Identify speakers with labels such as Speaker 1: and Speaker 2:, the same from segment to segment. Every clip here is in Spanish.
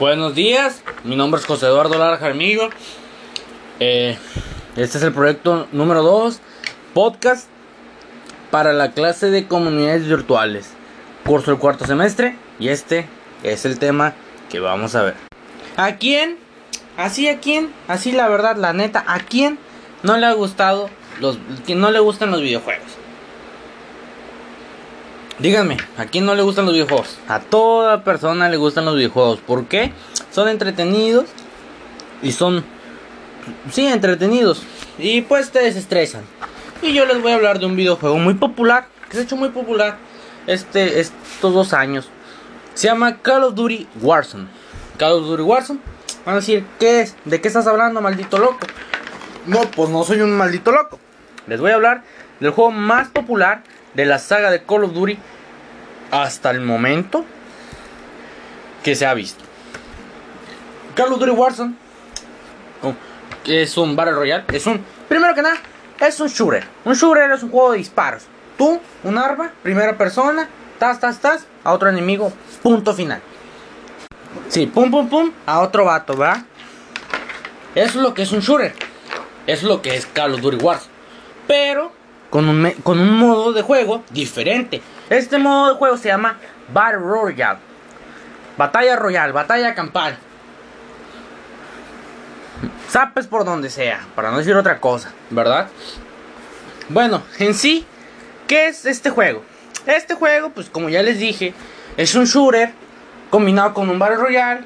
Speaker 1: Buenos días, mi nombre es José Eduardo Lara Jarmillo. Eh, este es el proyecto número 2, podcast para la clase de comunidades virtuales, curso del cuarto semestre, y este es el tema que vamos a ver. ¿A quién? Así a quién, así la verdad, la neta, ¿a quién no le ha gustado los no le gustan los videojuegos? Díganme, ¿a quién no le gustan los videojuegos? A toda persona le gustan los videojuegos. ¿Por qué? Son entretenidos y son, sí, entretenidos. Y pues te desestresan. Y yo les voy a hablar de un videojuego muy popular, que se ha hecho muy popular este, estos dos años. Se llama Call of Duty Warzone. Call of Duty Warzone. Van a decir, ¿qué es? ¿De qué estás hablando, maldito loco? No, pues no soy un maldito loco. Les voy a hablar del juego más popular de la saga de Call of Duty hasta el momento que se ha visto. Call of Duty Warzone es un Battle Royale, es un primero que nada es un shooter. Un shooter es un juego de disparos. Tú, un arma, primera persona, tas tas tas a otro enemigo, punto final. Sí, pum pum pum a otro vato, ¿va? Eso es lo que es un shooter. Eso es lo que es Call of Duty Warzone. Pero con un, con un modo de juego diferente. Este modo de juego se llama Battle Royale. Batalla Royal, batalla campal. Zapes por donde sea, para no decir otra cosa, ¿verdad? Bueno, en sí, ¿qué es este juego? Este juego, pues como ya les dije, es un shooter combinado con un Battle Royale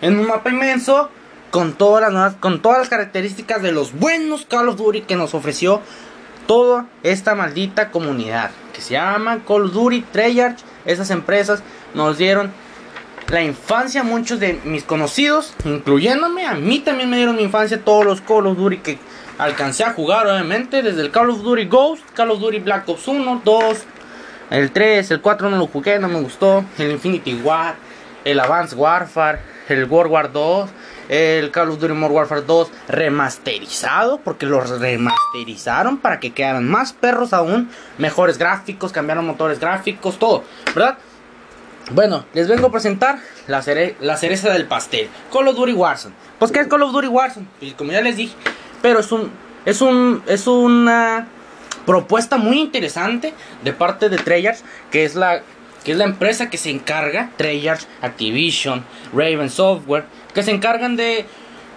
Speaker 1: en un mapa inmenso con todas las con todas las características de los buenos Call of Duty que nos ofreció toda esta maldita comunidad que se llama Call of Duty, Treyarch. Esas empresas nos dieron la infancia muchos de mis conocidos, incluyéndome. A mí también me dieron mi infancia todos los Call of Duty que alcancé a jugar, obviamente. Desde el Call of Duty Ghost, Call of Duty Black Ops 1, 2, el 3, el 4 no lo jugué, no me gustó. El Infinity War, el Advanced Warfare, el World War 2 el Call of Duty Modern Warfare 2 remasterizado, porque los remasterizaron para que quedaran más perros aún, mejores gráficos, cambiaron motores gráficos, todo, ¿verdad? Bueno, les vengo a presentar la, la cereza del pastel, Call of Duty Warzone. Pues qué es Call of Duty Warzone, pues, como ya les dije, pero es un es un es una propuesta muy interesante de parte de Treyarch, que es la que es la empresa que se encarga, Treyarch, Activision, Raven Software, que se encargan de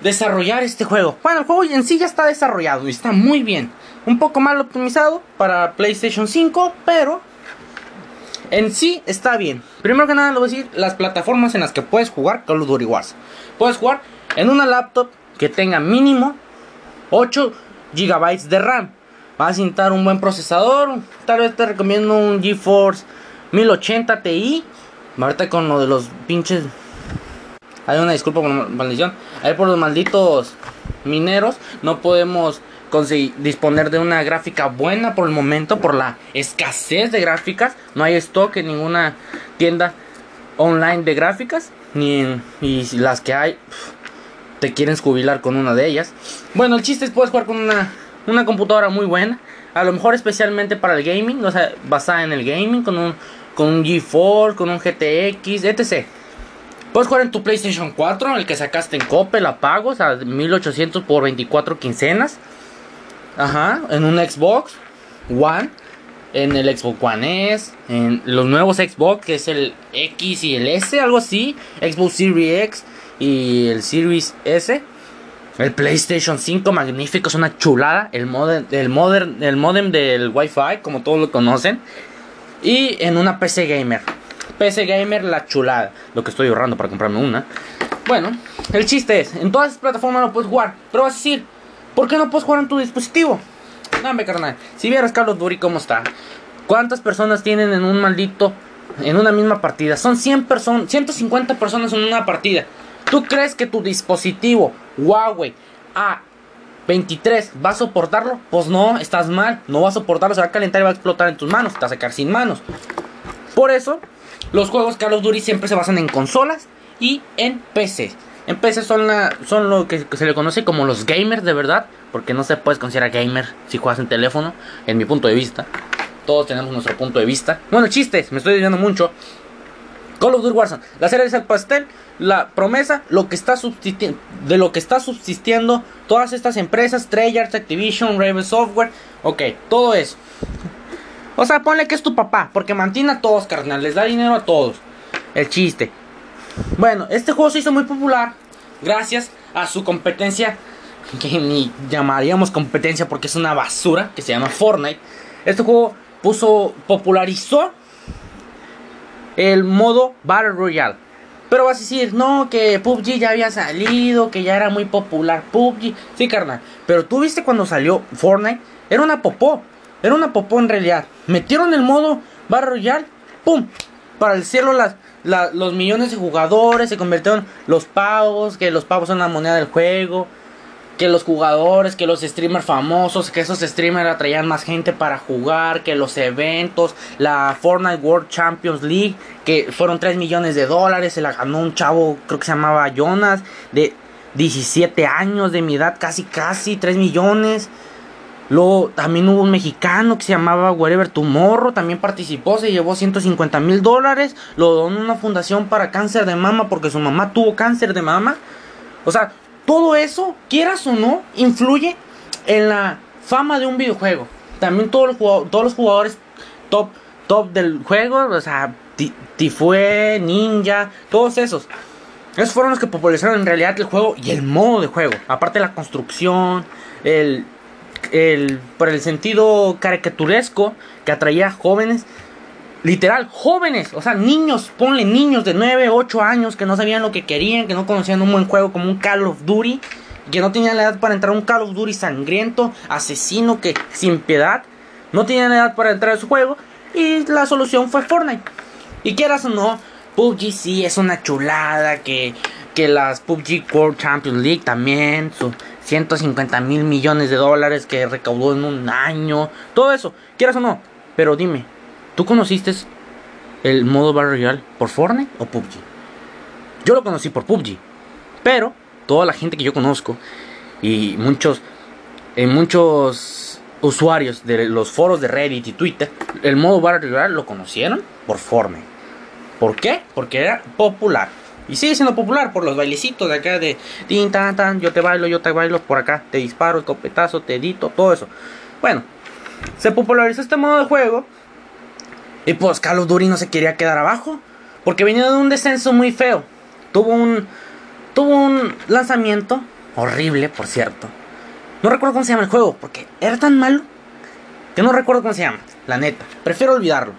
Speaker 1: desarrollar este juego. Bueno, el juego en sí ya está desarrollado y está muy bien. Un poco mal optimizado para PlayStation 5, pero en sí está bien. Primero que nada, le voy a decir las plataformas en las que puedes jugar Call of Duty Wars. Puedes jugar en una laptop que tenga mínimo 8 GB de RAM. Vas a necesitar un buen procesador. Tal vez te recomiendo un GeForce 1080 Ti. Ahorita con lo de los pinches hay una disculpa por maldición. Ahí por los malditos mineros no podemos disponer de una gráfica buena por el momento por la escasez de gráficas. No hay stock en ninguna tienda online de gráficas ni y las que hay te quieren jubilar con una de ellas. Bueno, el chiste es puedes jugar con una una computadora muy buena, a lo mejor especialmente para el gaming, o sea, basada en el gaming con un con un GeForce, con un GTX, etc. Puedes jugar en tu PlayStation 4, el que sacaste en Coppel a pagos a 1800 por 24 quincenas. Ajá, en un Xbox One, en el Xbox One S, en los nuevos Xbox, que es el X y el S, algo así. Xbox Series X y el Series S. El PlayStation 5, magnífico, es una chulada. El modem, el modem, el modem del Wi-Fi, como todos lo conocen. Y en una PC Gamer. PC Gamer, la chulada. Lo que estoy ahorrando para comprarme una. Bueno, el chiste es, en todas las plataformas lo puedes jugar. Pero vas a decir, ¿por qué no puedes jugar en tu dispositivo? Dame, carnal. Si vieras Carlos Duri cómo está. ¿Cuántas personas tienen en un maldito, en una misma partida? Son 100 personas, 150 personas en una partida. ¿Tú crees que tu dispositivo Huawei A23 va a soportarlo? Pues no, estás mal. No va a soportarlo, se va a calentar y va a explotar en tus manos. Te vas a sacar sin manos. Por eso, los juegos Call of Duty siempre se basan en consolas y en PC. En PC son, la, son lo que se le conoce como los gamers de verdad, porque no se puede considerar gamer si juegas en teléfono, en mi punto de vista. Todos tenemos nuestro punto de vista. Bueno, chistes, me estoy diciendo mucho. Call of Duty Warzone. La serie es el pastel, la promesa, lo que está de lo que está subsistiendo todas estas empresas, Treyarch, Activision, Raven Software, ok, todo eso. O sea, ponle que es tu papá, porque mantiene a todos, carnal, les da dinero a todos. El chiste. Bueno, este juego se hizo muy popular gracias a su competencia, que ni llamaríamos competencia porque es una basura, que se llama Fortnite. Este juego puso, popularizó el modo Battle Royale. Pero vas a decir, no, que PUBG ya había salido, que ya era muy popular PUBG. Sí, carnal. Pero tú viste cuando salió Fortnite, era una popó. Era una popó en realidad. Metieron el modo Battle Royale, ¡pum! Para el cielo los millones de jugadores, se convirtieron los pavos, que los pavos son la moneda del juego que los jugadores, que los streamers famosos, que esos streamers atraían más gente para jugar, que los eventos, la Fortnite World Champions League, que fueron 3 millones de dólares, se la ganó un chavo, creo que se llamaba Jonas, de 17 años de mi edad, casi, casi 3 millones. Luego también hubo un mexicano que se llamaba Wherever Tomorrow, también participó, se llevó 150 mil dólares, lo donó a una fundación para cáncer de mama porque su mamá tuvo cáncer de mama. O sea, todo eso, quieras o no, influye en la fama de un videojuego. También todos los, jugadores, todos los jugadores top, top del juego, o sea, Tifue, Ninja, todos esos. Esos fueron los que popularizaron en realidad el juego y el modo de juego. Aparte de la construcción, el, el, por el sentido caricaturesco que atraía a jóvenes literal, jóvenes, o sea, niños, ponle niños de 9, 8 años que no sabían lo que querían, que no conocían un buen juego como un Call of Duty, que no tenían la edad para entrar a un Call of Duty sangriento, asesino, que sin piedad, no tenían la edad para entrar a su juego, y la solución fue Fortnite. Y quieras o no, PUBG sí es una chulada, que, que las PUBG World Champions League también, sus 150 mil millones de dólares que recaudó en un año, todo eso, quieras o no, pero dime, ¿Tú conociste el modo Battle por Fortnite o PUBG? Yo lo conocí por PUBG. Pero toda la gente que yo conozco y muchos, en muchos usuarios de los foros de Reddit y Twitter, el modo Battle Royale lo conocieron por Fortnite. ¿Por qué? Porque era popular. Y sigue siendo popular por los bailecitos de acá de tin tan tan, yo te bailo, yo te bailo por acá, te disparo, copetazo, te edito, todo eso. Bueno, se popularizó este modo de juego y pues Call of Duty no se quería quedar abajo. Porque venía de un descenso muy feo. Tuvo un. Tuvo un lanzamiento. Horrible, por cierto. No recuerdo cómo se llama el juego. Porque era tan malo. Que no recuerdo cómo se llama. La neta. Prefiero olvidarlo.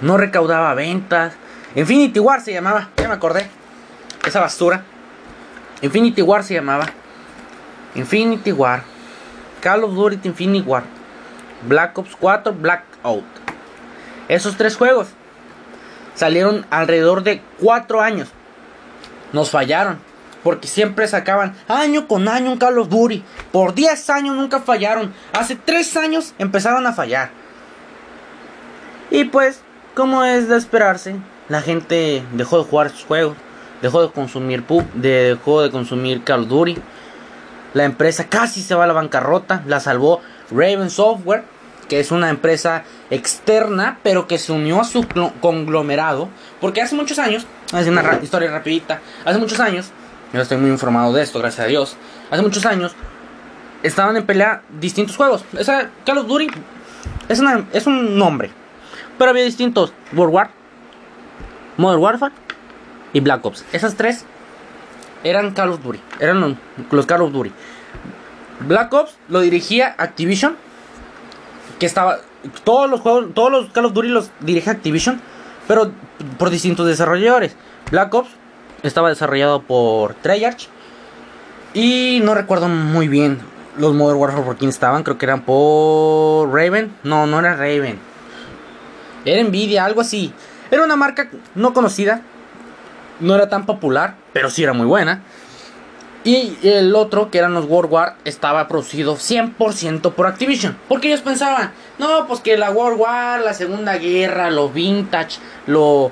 Speaker 1: No recaudaba ventas. Infinity War se llamaba. Ya me acordé. Esa basura. Infinity War se llamaba. Infinity War. Call of Duty Infinity War. Black Ops 4 Blackout. Esos tres juegos salieron alrededor de cuatro años. Nos fallaron. Porque siempre sacaban año con año un Call of Duty. Por 10 años nunca fallaron. Hace 3 años empezaron a fallar. Y pues, como es de esperarse, la gente dejó de jugar sus juegos. Dejó de consumir PUB. Dejó de consumir Call of Duty. La empresa casi se va a la bancarrota. La salvó Raven Software que es una empresa externa, pero que se unió a su conglomerado, porque hace muchos años, hace una historia rapidita, hace muchos años, yo estoy muy informado de esto, gracias a Dios, hace muchos años estaban en pelea distintos juegos. Esa Call of Duty es, es un nombre, pero había distintos, World War, Modern Warfare y Black Ops. Esas tres eran Call of eran los, los Call. Black Ops lo dirigía Activision que estaba todos los juegos, todos los Call of los dirige Activision, pero por distintos desarrolladores. Black Ops estaba desarrollado por Treyarch y no recuerdo muy bien los Modern Warfare por quién estaban, creo que eran por Raven. No, no era Raven. Era Nvidia, algo así. Era una marca no conocida, no era tan popular, pero sí era muy buena. Y el otro, que eran los World War, estaba producido 100% por Activision. Porque ellos pensaban, no, pues que la World War, la Segunda Guerra, lo vintage, lo,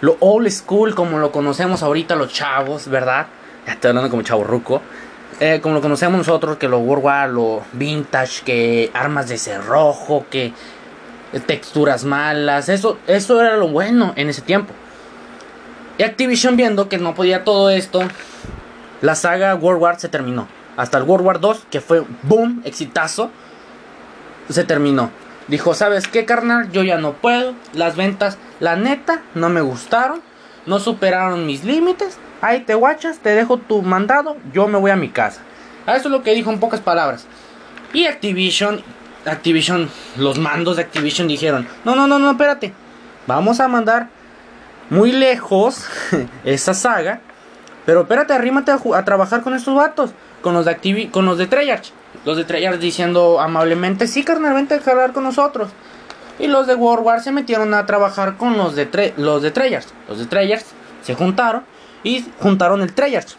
Speaker 1: lo old school, como lo conocemos ahorita los chavos, ¿verdad? Ya estoy hablando como chavo ruco. Eh, como lo conocemos nosotros, que lo World War, lo vintage, que armas de cerrojo, que texturas malas, eso, eso era lo bueno en ese tiempo. Y Activision viendo que no podía todo esto, la saga World War se terminó. Hasta el World War 2, que fue boom, exitazo, se terminó. Dijo, ¿sabes qué, carnal? Yo ya no puedo. Las ventas, la neta, no me gustaron. No superaron mis límites. Ahí te guachas, te dejo tu mandado. Yo me voy a mi casa. Eso es lo que dijo en pocas palabras. Y Activision, Activision, los mandos de Activision dijeron, no, no, no, no, espérate. Vamos a mandar muy lejos esa saga. Pero espérate, arrímate a, trabajar con estos vatos. Con los de Activi con los de Treyarch. Los de Treyarch diciendo amablemente, sí, carnal, vente a hablar con nosotros. Y los de World War se metieron a trabajar con los de, los de Treyarch. Los de Treyarch se juntaron y juntaron el Treyarch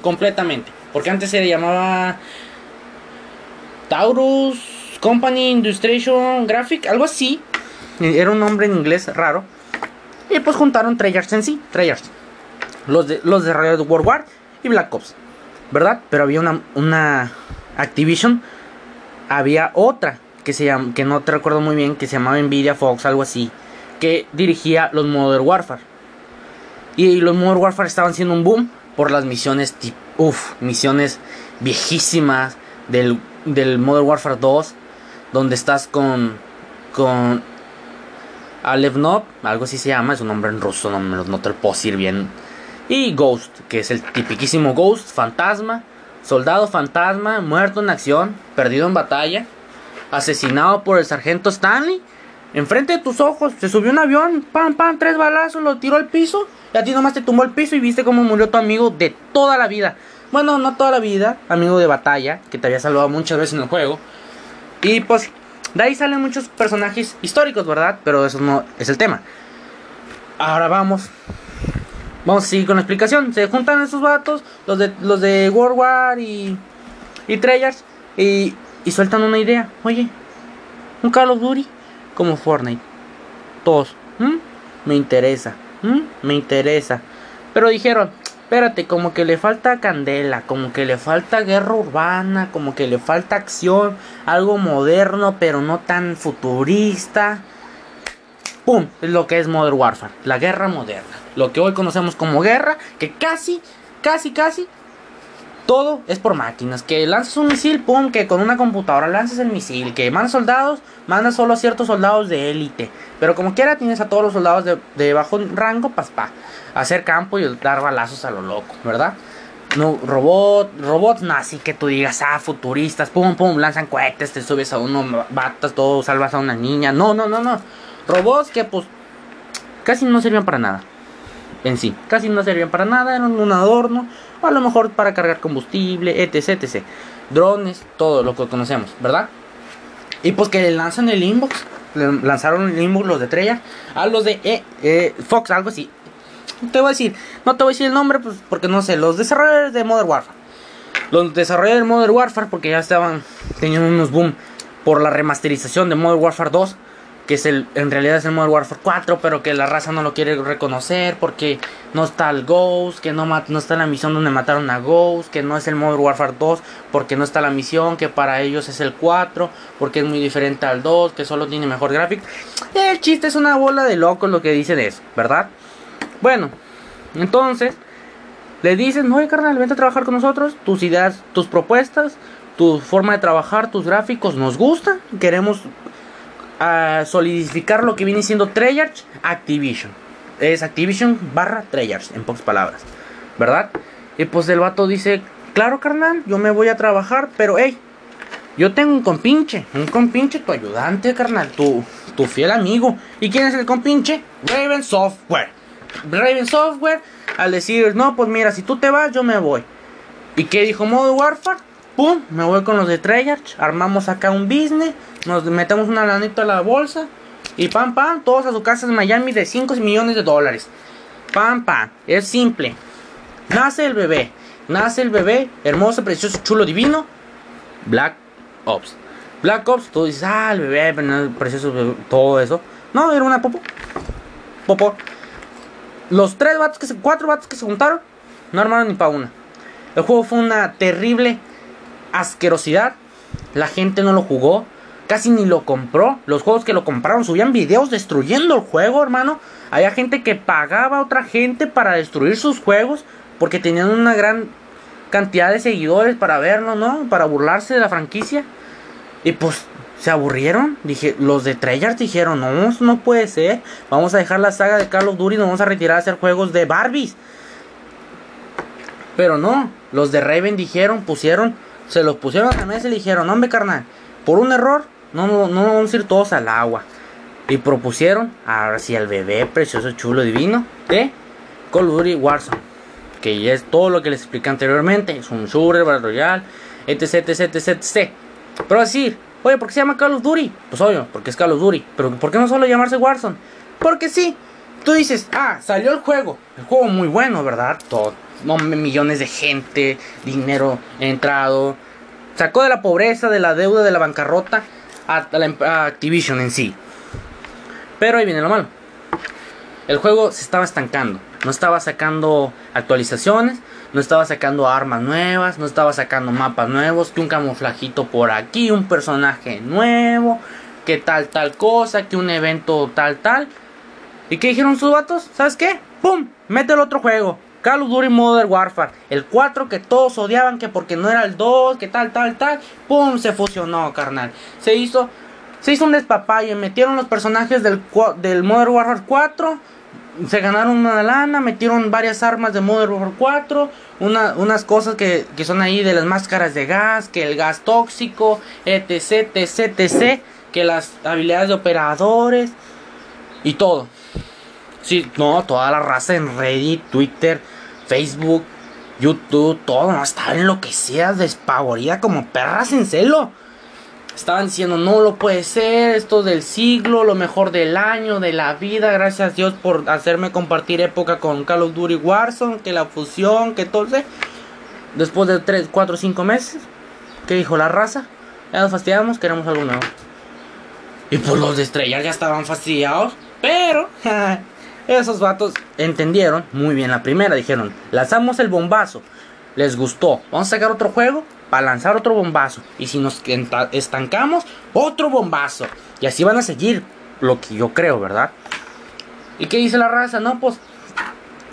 Speaker 1: completamente. Porque antes se llamaba Taurus Company Industration Graphic, algo así. Era un nombre en inglés raro. Y pues juntaron Treyarch en sí, Treyarch. Los de los de World War y Black Ops. ¿Verdad? Pero había una, Activision. Había otra que se llama, que no te recuerdo muy bien, que se llamaba Nvidia Fox, algo así. Que dirigía los Modern Warfare. Y los Modern Warfare estaban siendo un boom por las misiones, uff, misiones viejísimas del, del Modern Warfare 2. Donde estás con, con Alevnov, algo así se llama, es un nombre en ruso, no me lo te lo puedo decir bien. Y Ghost, que es el tipiquísimo Ghost, fantasma, soldado fantasma, muerto en acción, perdido en batalla, asesinado por el sargento Stanley. Enfrente de tus ojos se subió un avión, pam, pam, tres balazos, lo tiró al piso. Y a ti nomás te tumbó al piso y viste cómo murió tu amigo de toda la vida. Bueno, no toda la vida, amigo de batalla, que te había salvado muchas veces en el juego. Y pues de ahí salen muchos personajes históricos, ¿verdad? Pero eso no es el tema. Ahora vamos. Vamos a seguir con la explicación. Se juntan esos vatos, los de, los de World War y, y Treyarch, y, y sueltan una idea. Oye, un Call of Duty como Fortnite. Todos. Me interesa. Me interesa. Pero dijeron, espérate, como que le falta candela, como que le falta guerra urbana, como que le falta acción, algo moderno, pero no tan futurista. ¡Pum! Es lo que es Modern Warfare, la guerra moderna. Lo que hoy conocemos como guerra, que casi, casi, casi todo es por máquinas. Que lanzas un misil, pum, que con una computadora lanzas el misil. Que mandas soldados, mandas solo a ciertos soldados de élite. Pero como quiera tienes a todos los soldados de, bajo rango, pas pa. Hacer campo y dar balazos a lo loco, ¿verdad? No, robot, robots nazi que tú digas, ah, futuristas, pum, pum, lanzan cohetes, te subes a uno, batas todo, salvas a una niña. No, no, no, no. Robots que pues casi no servían para nada. En sí, casi no servían para nada, eran un adorno a lo mejor para cargar combustible, etc, etc. Drones, todo lo que conocemos, ¿verdad? Y pues que lanzan el inbox, lanzaron el inbox los de Treyarch a los de eh, eh, Fox, algo así. Te voy a decir, no te voy a decir el nombre pues, porque no sé, los desarrolladores de Modern Warfare. Los desarrolladores de Modern Warfare porque ya estaban teniendo unos boom por la remasterización de Modern Warfare 2 que es el, en realidad es el Modern Warfare 4, pero que la raza no lo quiere reconocer porque no está el Ghost, que no, no está la misión donde mataron a Ghost, que no es el Modern Warfare 2 porque no está la misión, que para ellos es el 4 porque es muy diferente al 2, que solo tiene mejor gráfico. El chiste es una bola de locos lo que dice de eso, ¿verdad? Bueno, entonces le dicen, oye carnal, vente a trabajar con nosotros, tus ideas, tus propuestas, tu forma de trabajar, tus gráficos nos gustan, queremos a solidificar lo que viene siendo Treyarch Activision. Es Activision barra Treyarch, en pocas palabras. ¿Verdad? Y pues el vato dice, claro carnal, yo me voy a trabajar, pero hey, yo tengo un compinche, un compinche, tu ayudante, carnal, tu, tu fiel amigo. ¿Y quién es el compinche? Raven Software. Raven Software, al decir, no, pues mira, si tú te vas, yo me voy. ¿Y qué dijo Modo Warfare? Pum, me voy con los de Treyarch, armamos acá un business, nos metemos una lanita a la bolsa y pam pam, todos a su casa en Miami de 5 millones de dólares. Pam pam, es simple. Nace el bebé, nace el bebé, hermoso, precioso, chulo, divino. Black Ops. Black Ops, tú dices, ah, el bebé, precioso, todo eso. No, era una popo. Popo. Los tres vatos que se, cuatro vatos que se juntaron, no armaron ni para una. El juego fue una terrible asquerosidad. La gente no lo jugó. casi ni lo compró. Los juegos que lo compraron subían videos destruyendo el juego, hermano. Había gente que pagaba a otra gente para destruir sus juegos porque tenían una gran cantidad de seguidores para verlo, ¿no? Para burlarse de la franquicia. Y pues se aburrieron. Dije, los de Treyarch dijeron, no, no puede ser. Vamos a dejar la saga de Call of Duty y nos vamos a retirar a hacer juegos de Barbies. Pero no, los de Raven dijeron, pusieron, se los pusieron a la mesa y le dijeron, hombre carnal, por un error, no, no, no vamos a ir todos al agua. Y propusieron, ahora sí, al bebé precioso, chulo, divino, de Call of Duty Warzone. Que ya es todo lo que les expliqué anteriormente. Es un shooter, Battle Royale, etc, etc, etc, etc. Pero decir, oye, ¿por qué se llama Call of Duty? Pues obvio, porque es Call of Duty. Pero ¿por qué no solo llamarse Warzone? Porque sí, tú dices, ah, salió el juego. El juego muy bueno, ¿verdad? Todo, millones de gente, dinero entrado. Sacó de la pobreza, de la deuda, de la bancarrota a, em, Activision en sí. Pero ahí viene lo malo. El juego se estaba estancando. No estaba sacando actualizaciones. No estaba sacando armas nuevas. No estaba sacando mapas nuevos. Que un camuflajito por aquí. Un personaje nuevo. Que tal, tal cosa. Que un evento tal, tal. ¿Y qué dijeron sus vatos? ¿Sabes qué? ¡Pum! Mete el otro juego. Call of Duty Modern Warfare. El 4 que todos odiaban que porque no era el 2, que tal, tal, tal. ¡Pum! Se fusionó, carnal. Se hizo, se hizo un despapalle. Metieron los personajes del, del Modern Warfare 4. Se ganaron una lana, metieron varias armas de Modern Warfare 4, una, unas cosas que, que son ahí de las máscaras de gas, que el gas tóxico, etc, etc, etc, que las habilidades de operadores y todo. Sí, no, toda la raza en Reddit, Twitter, Facebook, YouTube, todo, no, estaba enloquecida, despavorida como perras en celo. Estaban diciendo, no lo puede ser, esto del siglo, lo mejor del año, de la vida, gracias a Dios por hacerme compartir época con Call of Duty Warzone, que la fusión, que todo. Después de 3, 4, 5 meses, ¿qué dijo la raza? Ya nos fastidiamos, queremos algo. Y pues los de estrellar ya estaban fastidiados, pero Esos vatos entendieron muy bien la primera. Dijeron, lanzamos el bombazo. Les gustó. Vamos a sacar otro juego para lanzar otro bombazo. Y si nos estancamos, otro bombazo. Y así van a seguir. Lo que yo creo, ¿verdad? ¿Y qué dice la raza? No, pues...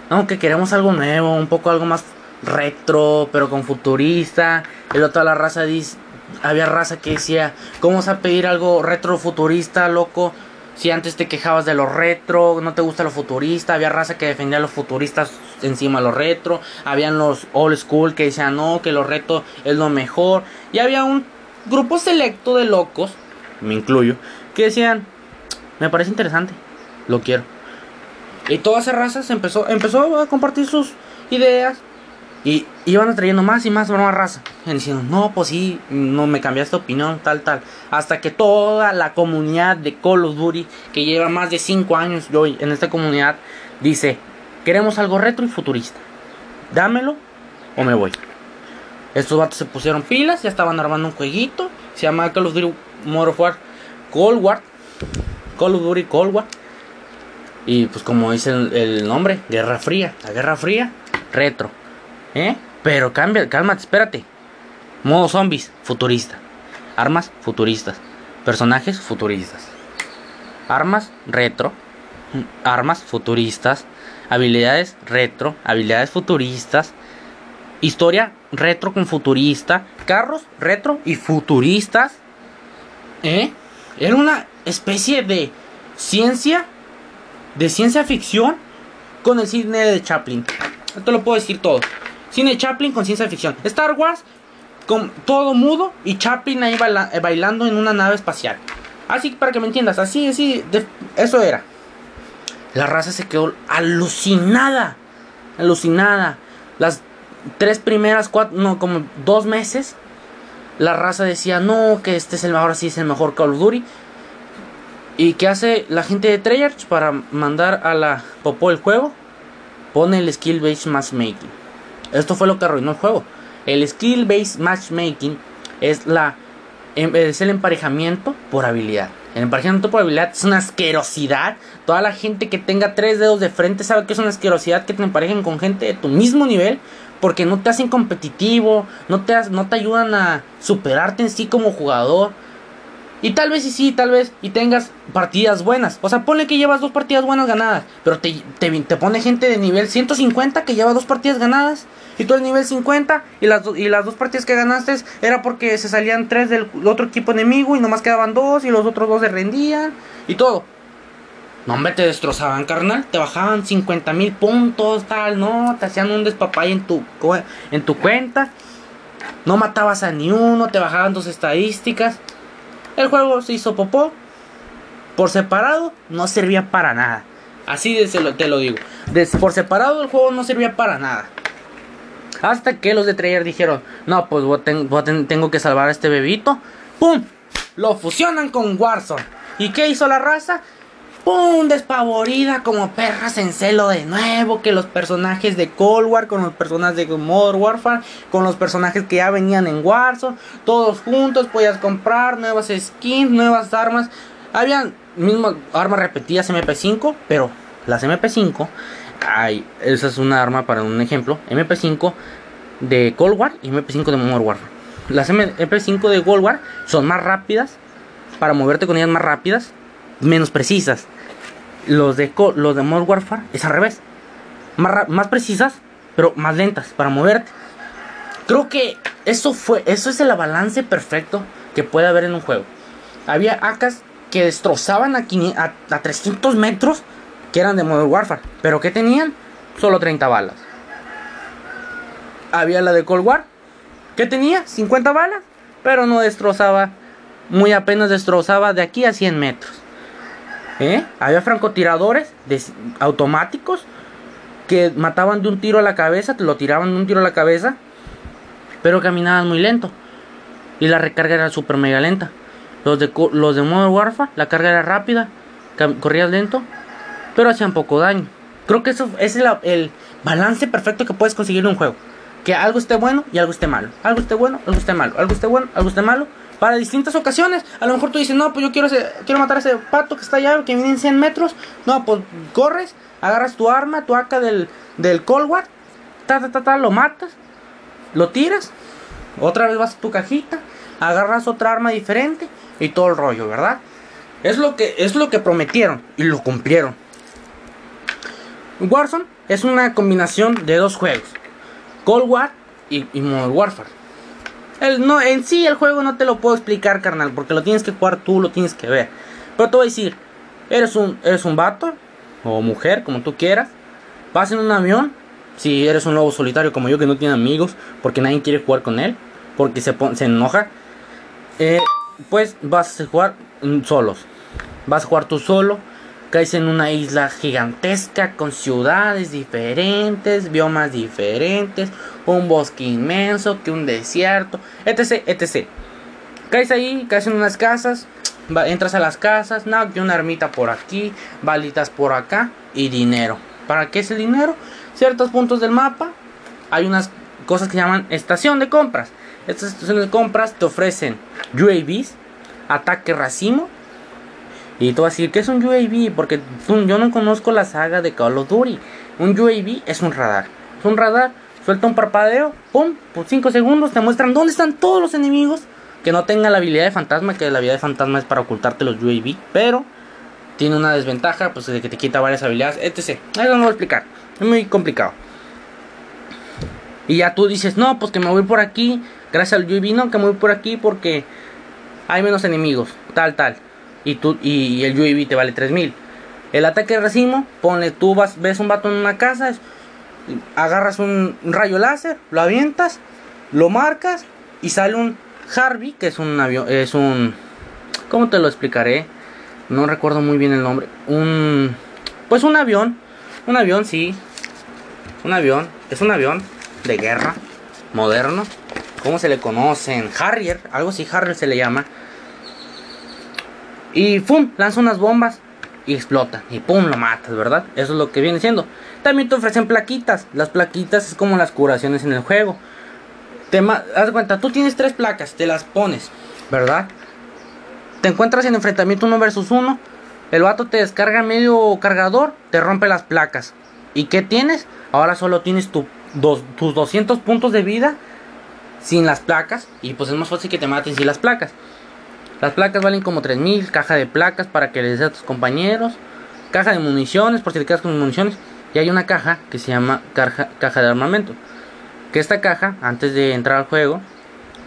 Speaker 1: No, que queremos algo nuevo. Un poco algo más retro, pero con futurista. El otro de la raza dice... Había raza que decía, ¿cómo vas a pedir algo retro futurista, loco? Si antes te quejabas de lo retro, no te gusta lo futurista, había raza que defendía a los futuristas encima de lo retro, habían los old school que decían no, que lo retro es lo mejor, y había un grupo selecto de locos, me incluyo, que decían, me parece interesante, lo quiero. Y toda esa raza se empezó, empezó a compartir sus ideas, y iban trayendo más y más nueva raza. Y diciendo, no, pues sí, no me cambiaste opinión, tal, tal. Hasta que toda la comunidad de Call of Duty, que lleva más de 5 años yo en esta comunidad, dice, queremos algo retro y futurista. Dámelo o me voy. Estos vatos se pusieron pilas, ya estaban armando un jueguito. Se llama Call of Duty Modern War Cold War. Call of Duty Cold. Y pues como dice el nombre, Guerra Fría. La Guerra Fría, retro ¿Eh? Pero cambia, cálmate, espérate. Modo zombies, futurista. Armas, futuristas. Personajes, futuristas. Armas, retro. Armas, futuristas. Habilidades, retro. Habilidades, futuristas. Historia, retro con futurista. Carros, retro y futuristas. ¿Eh? Era una especie de ciencia, de ciencia ficción con el cine de Chaplin. Esto lo puedo decir todo. Cine Chaplin con ciencia ficción. Star Wars con todo mudo y Chaplin ahí eh, bailando en una nave espacial. Así para que me entiendas, así, así, eso era. La raza se quedó alucinada, alucinada. Las tres primeras, cuatro, no, como dos meses, la raza decía, no, que este es el mejor, sí es el mejor Call of Duty. ¿Y qué hace la gente de Treyarch para mandar a la popó el juego? Pone el skill based matchmaking. Esto fue lo que arruinó el juego. El skill based matchmaking es la em, es el emparejamiento por habilidad. El emparejamiento por habilidad es una asquerosidad. Toda la gente que tenga tres dedos de frente sabe que es una asquerosidad que te emparejen con gente de tu mismo nivel. Porque no te hacen competitivo, no te, no te ayudan a superarte en sí como jugador. Y tal vez y sí, tal vez, y tengas partidas buenas. O sea, ponle que llevas dos partidas buenas ganadas. Pero te, te, pone gente de nivel 150 que lleva dos partidas ganadas. Y tú eres nivel 50. Y las, y las dos partidas que ganaste era porque se salían tres del otro equipo enemigo. Y nomás quedaban dos. Y los otros dos se rendían. Y todo. No, hombre, te destrozaban, carnal. Te bajaban 50 mil puntos, tal, no. Te hacían un despapay en tu, en tu cuenta. No matabas a ni uno. Te bajaban tus estadísticas. El juego se hizo popó. Por separado no servía para nada. Así de, te lo digo. por separado el juego no servía para nada. Hasta que los de Treyarch dijeron, no, pues tengo que salvar a este bebito. ¡Pum! Lo fusionan con Warzone. ¿Y qué hizo la raza? ¡Pum! Despavorida como perras en celo de nuevo. Que los personajes de Cold War, con los personajes de Modern Warfare, con los personajes que ya venían en Warzone, todos juntos podías comprar nuevas skins, nuevas armas. Habían mismas armas repetidas MP5, pero las MP5, ay, esa es una arma para un ejemplo. MP5 de Cold War y MP5 de Modern Warfare. Las MP5 de Cold War son más rápidas, para moverte con ellas más rápidas menos precisas. Los de, los de Modern Warfare es al revés. Más, más precisas, pero más lentas para moverte. Creo que eso fue, eso es el balance perfecto que puede haber en un juego. Había AKs que destrozaban a, a, 300 metros que eran de Modern Warfare, pero que tenían solo 30 balas. Había la de Cold War que tenía 50 balas, pero no destrozaba, muy apenas destrozaba de aquí a 100 metros. ¿Eh? Había francotiradores automáticos que mataban de un tiro a la cabeza, te lo tiraban de un tiro a la cabeza, pero caminaban muy lento. Y la recarga era súper mega lenta. Los de, los de Modern Warfare, la carga era rápida, corrías lento, pero hacían poco daño. Creo que eso es el balance perfecto que puedes conseguir en un juego. Que algo esté bueno y algo esté malo. Algo esté bueno, algo esté malo. Algo esté bueno, algo esté malo para distintas ocasiones. A lo mejor tú dices, no, pues yo quiero, quiero matar a ese pato que está allá, que viene en 100 metros. No, pues corres, agarras tu arma, tu AK del, del Cold ta, ta, ta, ta, lo matas, lo tiras, otra vez vas a tu cajita, agarras otra arma diferente y todo el rollo, ¿verdad? Es lo que, es lo que prometieron y lo cumplieron. Warzone es una combinación de dos juegos, Cold War y, y Modern Warfare. El, no, en sí el juego no te lo puedo explicar, carnal, porque lo tienes que jugar tú, lo tienes que ver. Pero te voy a decir, eres un, eres un vato o mujer, como tú quieras. Vas en un avión, si eres un lobo solitario como yo que no tiene amigos, porque nadie quiere jugar con él, porque se, se enoja. Eh, pues vas a jugar solos. Vas a jugar tú solo caes en una isla gigantesca con ciudades diferentes, biomas diferentes, un bosque inmenso, que un desierto, etc, etc. Caes ahí, caes en unas casas, entras a las casas, no, que una ermita por aquí, balitas por acá y dinero. ¿Para qué es el dinero? Ciertos puntos del mapa hay unas cosas que llaman estación de compras. Estas estaciones de compras te ofrecen UAVs, ataque racimo, y tú vas a decir, ¿qué es un UAV? Porque yo no conozco la saga de Call of Duty. Un UAV es un radar. Es un radar, suelta un parpadeo, pum, por 5 segundos te muestran dónde están todos los enemigos. Que no tenga la habilidad de fantasma, que la habilidad de fantasma es para ocultarte los UAV. Pero tiene una desventaja, pues de que te quita varias habilidades, etc. Eso no lo voy a explicar. Es muy complicado. Y ya tú dices, no, pues que me voy por aquí. Gracias al UAV, no, que me voy por aquí porque hay menos enemigos. Tal, tal y, tú, y el UAV te vale 3000. El ataque de racimo, ponle, tú vas, ves un vato en una casa, agarras un rayo láser, lo avientas, lo marcas y sale un Harvey, que es un avión, es un, ¿cómo te lo explicaré? No recuerdo muy bien el nombre. Un, pues un avión, un avión, sí, un avión, es un avión de guerra moderno. ¿Cómo se le conocen? Harrier, algo así, Harrier se le llama. Y ¡pum! Lanza unas bombas y explota. Y ¡pum! Lo matas, ¿verdad? Eso es lo que viene siendo. También te ofrecen plaquitas. Las plaquitas es como las curaciones en el juego. Te haz cuenta, tú tienes tres placas, te las pones, ¿verdad? Te encuentras en enfrentamiento uno versus uno. El vato te descarga medio cargador, te rompe las placas. ¿Y qué tienes? Ahora solo tienes tu, tus 200 puntos de vida sin las placas. Y pues es más fácil que te maten sin las placas. Las placas valen como 3000, caja de placas para que les des a tus compañeros, caja de municiones por si te quedas con municiones. Y hay una caja que se llama caja, caja de armamento. Que esta caja, antes de entrar al juego,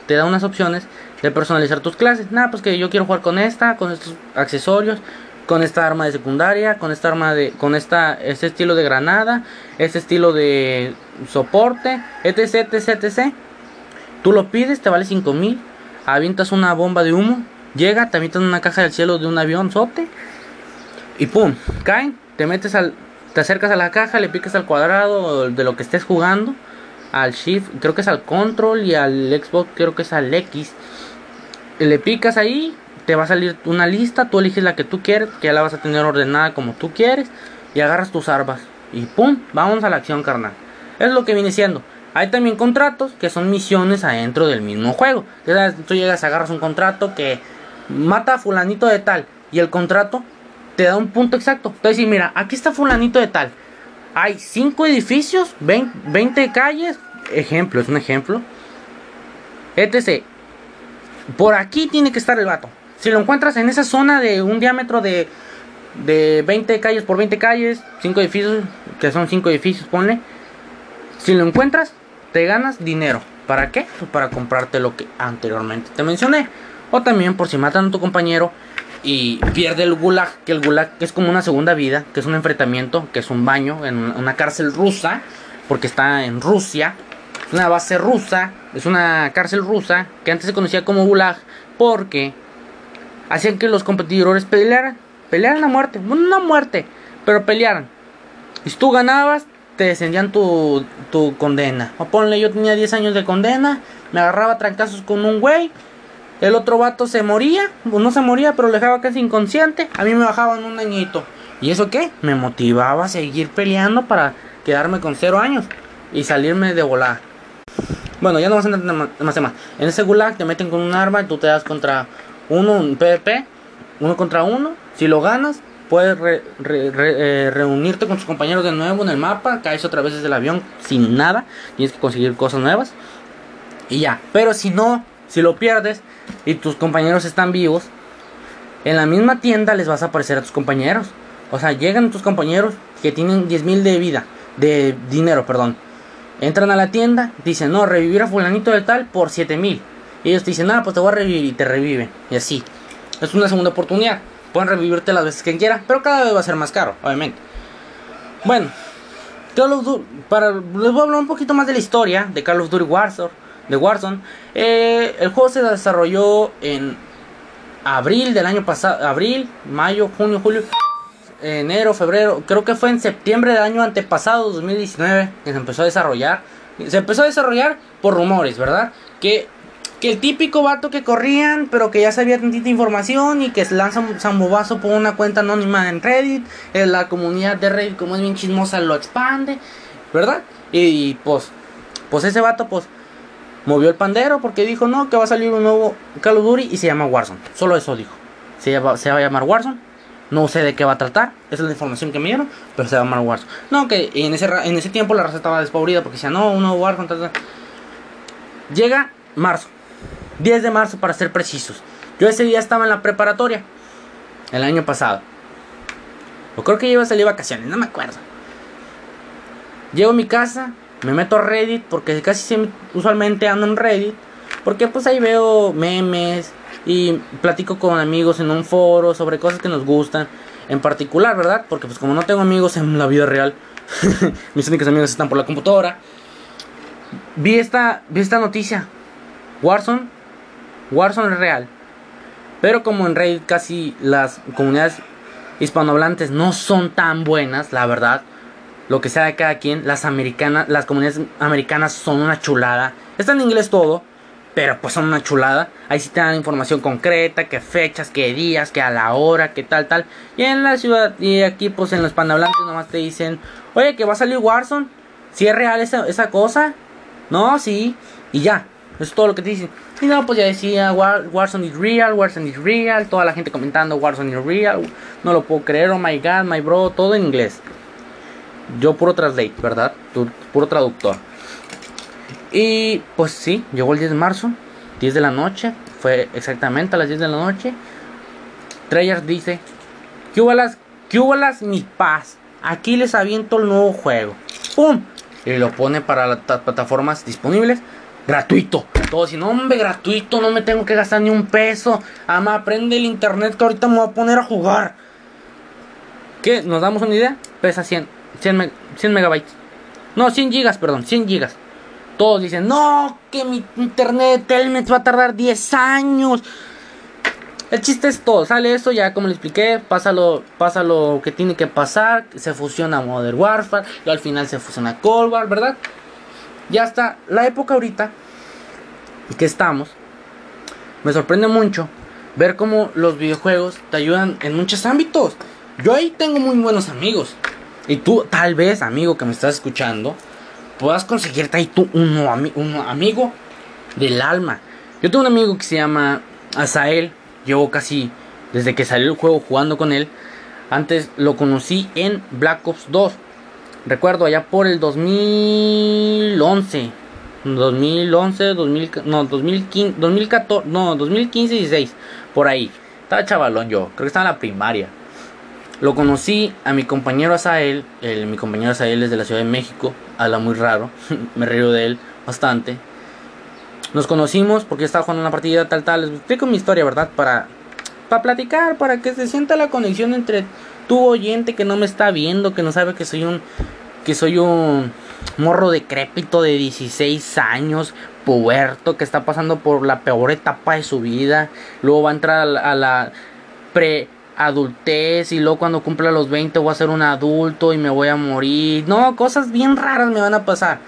Speaker 1: te da unas opciones de personalizar tus clases. Nada, pues que yo quiero jugar con esta, con estos accesorios, con esta arma de secundaria, con esta arma de, con esta, este estilo de granada, este estilo de soporte, etc, etc, etc. Tú lo pides, te vale 5000, avientas una bomba de humo, llega, te avientan una caja del cielo de un avión sote y pum, caen, te metes al, te acercas a la caja, le picas al cuadrado de lo que estés jugando, al shift, creo que es al control y al Xbox, creo que es al X. Le picas ahí, te va a salir una lista, tú eliges la que tú quieres, que ya la vas a tener ordenada como tú quieres, y agarras tus armas. Y pum, vamos a la acción carnal. Es lo que viene siendo. Hay también contratos que son misiones adentro del mismo juego. Tú llegas, agarras un contrato que mata a fulanito de tal. Y el contrato te da un punto exacto. Entonces, mira, aquí está fulanito de tal. Hay 5 edificios, 20, calles. Ejemplo, es un ejemplo. Etc. Por aquí tiene que estar el vato. Si lo encuentras en esa zona de un diámetro de, de 20 calles por 20 calles, 5 edificios, que son 5 edificios, ponle. Si lo encuentras, te ganas dinero. ¿Para qué? Pues para comprarte lo que anteriormente te mencioné. O también por si matan a tu compañero y pierde el gulag, que el gulag es como una segunda vida, que es un enfrentamiento, que es un baño en una cárcel rusa, porque está en Rusia. Es una base rusa, es una cárcel rusa que antes se conocía como gulag porque hacían que los competidores pelearan, pelearan a muerte, no a muerte, pero pelearan. Y si tú ganabas, te descendían tu, tu condena. O ponle, yo tenía 10 años de condena, me agarraba trancazos con un güey. El otro vato se moría, no se moría, pero le dejaba casi inconsciente. A mí me bajaban un añito. ¿Y eso qué? Me motivaba a seguir peleando para quedarme con 0 años y salirme de volar. Bueno, ya no vas a entender más temas. En ese gulag te meten con un arma y tú te das contra uno, un PvP, uno contra uno. Si lo ganas, puedes eh, reunirte con tus compañeros de nuevo en el mapa, caes otra vez desde el avión sin nada, tienes que conseguir cosas nuevas y ya. Pero si no, si lo pierdes y tus compañeros están vivos, en la misma tienda les vas a aparecer a tus compañeros. O sea, llegan tus compañeros que tienen 10.000 de vida, de dinero, perdón. Entran a la tienda, dicen, no, revivir a fulanito de tal por 7.000. Y ellos te dicen, ah, pues te voy a revivir y te reviven. Y así. Es una segunda oportunidad. Pueden revivirte las veces que quieran, pero cada vez va a ser más caro, obviamente. Bueno, para, les voy a hablar un poquito más de la historia de Call of Duty. De Warzone. Eh, el juego se desarrolló en abril del año pasado, abril, mayo, junio, julio, enero, febrero, creo que fue en septiembre del año antepasado, 2019, que se empezó a desarrollar. Se empezó a desarrollar por rumores, ¿verdad? Que que el típico vato que corrían, pero que ya sabía tantita información y que se lanza un zambobazo por una cuenta anónima en Reddit, en la comunidad de Reddit, como es bien chismosa, lo expande, ¿verdad? Y, pues, pues ese vato, pues, movió el pandero porque dijo, no, que va a salir un nuevo Call of y se llama Warzone. Solo eso dijo. Se va, se va a llamar Warzone. No sé de qué va a tratar, esa es la información que me dieron, pero se va a llamar Warzone. No, que en ese, en ese tiempo la raza estaba despavorida porque decía, no, un nuevo Warzone. Llega marzo 10 de marzo para ser precisos. Yo ese día estaba en la preparatoria. El año pasado. O creo que iba a salir vacaciones, no me acuerdo. Llego a mi casa, me meto a Reddit, porque casi usualmente ando en Reddit. Porque pues ahí veo memes y platico con amigos en un foro sobre cosas que nos gustan. En particular, ¿verdad? Porque pues como no tengo amigos en la vida real, mis únicos amigos están por la computadora. Vi esta, vi esta noticia. Warzone Warzone es real. Pero como en Reddit casi las comunidades hispanohablantes no son tan buenas, la verdad. Lo que sea de cada quien, las americanas, las comunidades americanas son una chulada. Está en inglés todo, pero pues son una chulada. Ahí sí te dan información concreta, que fechas, que días, que a la hora, que tal, tal. Y en la ciudad, y aquí pues en los hispanohablantes nomás te dicen, oye, que va a salir Warzone. Si es real esa, esa cosa. No, sí. Y ya. Es todo lo que te dicen. Y no, pues ya decía Warzone is real, Warzone is real. Toda la gente comentando Warzone is real. No lo puedo creer, oh my god, my bro. Todo en inglés. Yo puro translate, ¿verdad? puro traductor. Y pues sí, llegó el 10 de marzo, 10 de la noche. fue exactamente a las 10 de la noche. Treyarch dice, ¿qué las, mis paz? Aquí les aviento el nuevo juego. ¡Pum! Y lo pone para las plataformas disponibles. Gratuito. Todo si no, hombre, gratuito. No me tengo que gastar ni un peso. Ama, prende el internet que ahorita me voy a poner a jugar. ¿Qué? ¿Nos damos una idea? Pesa 100, 100, 100 megabytes. No, 100 gigas, perdón, 100 gigas. Todos dicen, no, que mi internet Telnet va a tardar 10 años. El chiste es todo, sale esto ya como le expliqué, pasa lo, pasa lo que tiene que pasar, se fusiona Modern Warfare, y al final se fusiona Cold War, ¿verdad? Ya está, la época ahorita que estamos, me sorprende mucho ver cómo los videojuegos te ayudan en muchos ámbitos. Yo ahí tengo muy buenos amigos. Y tú, tal vez, amigo que me estás escuchando, puedas conseguirte ahí tú un, un amigo del alma. Yo tengo un amigo que se llama Asael. Llevo casi desde que salió el juego jugando con él. Antes lo conocí en Black Ops 2. Recuerdo allá por el 2011. 2011, 2000, no, 2015, 2014, no, 2015 y 16. Por ahí. Estaba chavalón yo. Creo que estaba en la primaria. Lo conocí a mi compañero Asael. El, mi compañero Asael es de la Ciudad de México. Habla muy raro. Me río de él bastante. Nos conocimos porque estaba jugando una partida tal tal. Les explico mi historia, ¿verdad? Para, para platicar, para que se sienta la conexión entre tu oyente que no me está viendo, que no sabe que soy un que soy un morro decrépito de 16 años, puerto, que está pasando por la peor etapa de su vida. Luego va a entrar a la pre adultez y luego cuando cumpla los 20 voy a ser un adulto y me voy a morir. No, cosas bien raras me van a pasar.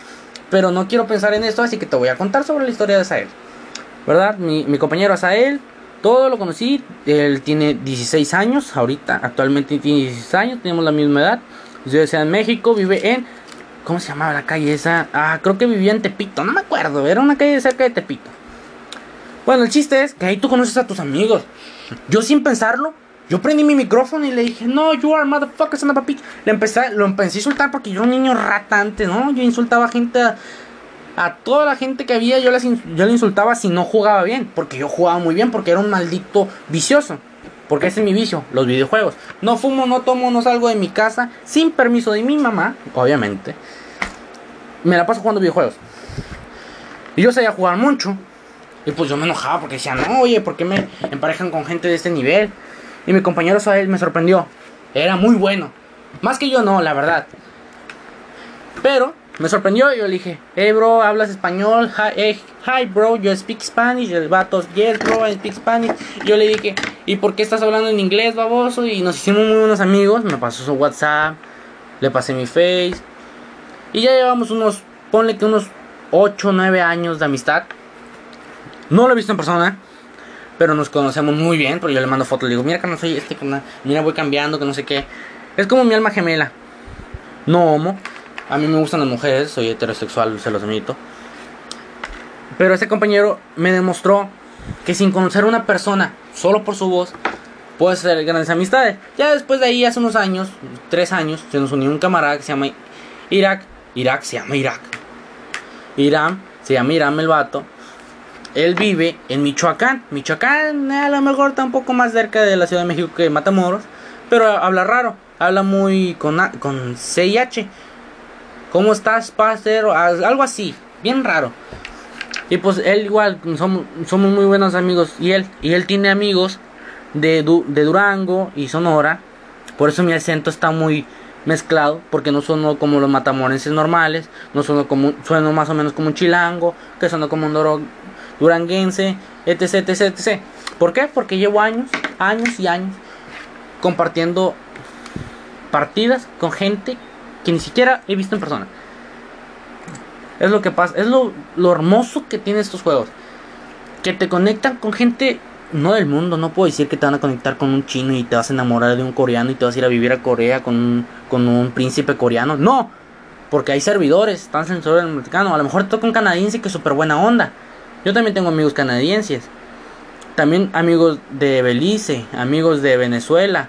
Speaker 1: Pero no quiero pensar en esto, así que te voy a contar sobre la historia de Asael. ¿Verdad? Mi, mi compañero Asael, todo lo conocí. Él tiene 16 años, ahorita, actualmente tiene 16 años, tenemos la misma edad. Yo decía en México, vive en. ¿Cómo se llamaba la calle esa? Ah, creo que vivía en Tepito, no me acuerdo, era una calle cerca de Tepito. Bueno, el chiste es que ahí tú conoces a tus amigos. Yo sin pensarlo, yo prendí mi micrófono y le dije, no, you are motherfucker, son papi. Le empecé, lo empecé a insultar porque yo era un niño ratante, ¿no? Yo insultaba a gente, a, toda la gente que había, yo, les, yo le insultaba si no jugaba bien. Porque yo jugaba muy bien, porque era un maldito vicioso. Porque ese es mi vicio, los videojuegos. No fumo, no tomo, no salgo de mi casa, sin permiso de mi mamá, obviamente. Me la paso jugando videojuegos. Y yo sabía jugar mucho. Y pues yo me enojaba porque decía, no, oye, ¿por qué me emparejan con gente de este nivel? Y mi compañero Sael me sorprendió. Era muy bueno. Más que yo no, la verdad. Pero me sorprendió y yo le dije, hey bro, ¿hablas español? Hi, hi bro, yo speak Spanish. El vato, yes bro, I speak Spanish. Y yo le dije, ¿y por qué estás hablando en inglés, baboso? Y nos hicimos muy buenos amigos. Me pasó su WhatsApp, le pasé mi face. Y ya llevamos unos, ponle que unos 8 o 9 años de amistad. No lo he visto en persona. Pero nos conocemos muy bien, porque yo le mando fotos, le digo, mira que no soy este, mira voy cambiando, que no sé qué. Es como mi alma gemela. No homo. A mí me gustan las mujeres, soy heterosexual, se los admito. Pero ese compañero me demostró que sin conocer una persona, solo por su voz, puede ser grandes amistades. Ya después de ahí, hace unos años, tres años, se nos unió un camarada que se llama Irak. Irak se llama Irak. Iram, se llama Iram el vato él vive en Michoacán. Michoacán a lo mejor está un poco más cerca de la Ciudad de México que Matamoros. Pero habla raro. Habla muy con, con CIH. ¿Cómo estás, pasero? Algo así. Bien raro. Y pues él igual, somos, muy buenos amigos. Y él, y él tiene amigos de, de Durango y Sonora. Por eso mi acento está muy mezclado. Porque no sueno como los matamorenses normales. No sueno, como, sueno más o menos como un chilango. Que sueno como un duranguense, etc, etc, etc. ¿Por qué? Porque llevo años, años y años compartiendo partidas con gente que ni siquiera he visto en persona. Es lo que pasa, es lo, hermoso que tienen estos juegos. Que te conectan con gente no del mundo, no puedo decir que te van a conectar con un chino y te vas a enamorar de un coreano y te vas a ir a vivir a Corea con un, príncipe coreano. No, porque hay servidores, están en el americano. A lo mejor te toca un canadiense que es súper buena onda. Yo también tengo amigos canadienses. También amigos de Belice, amigos de Venezuela.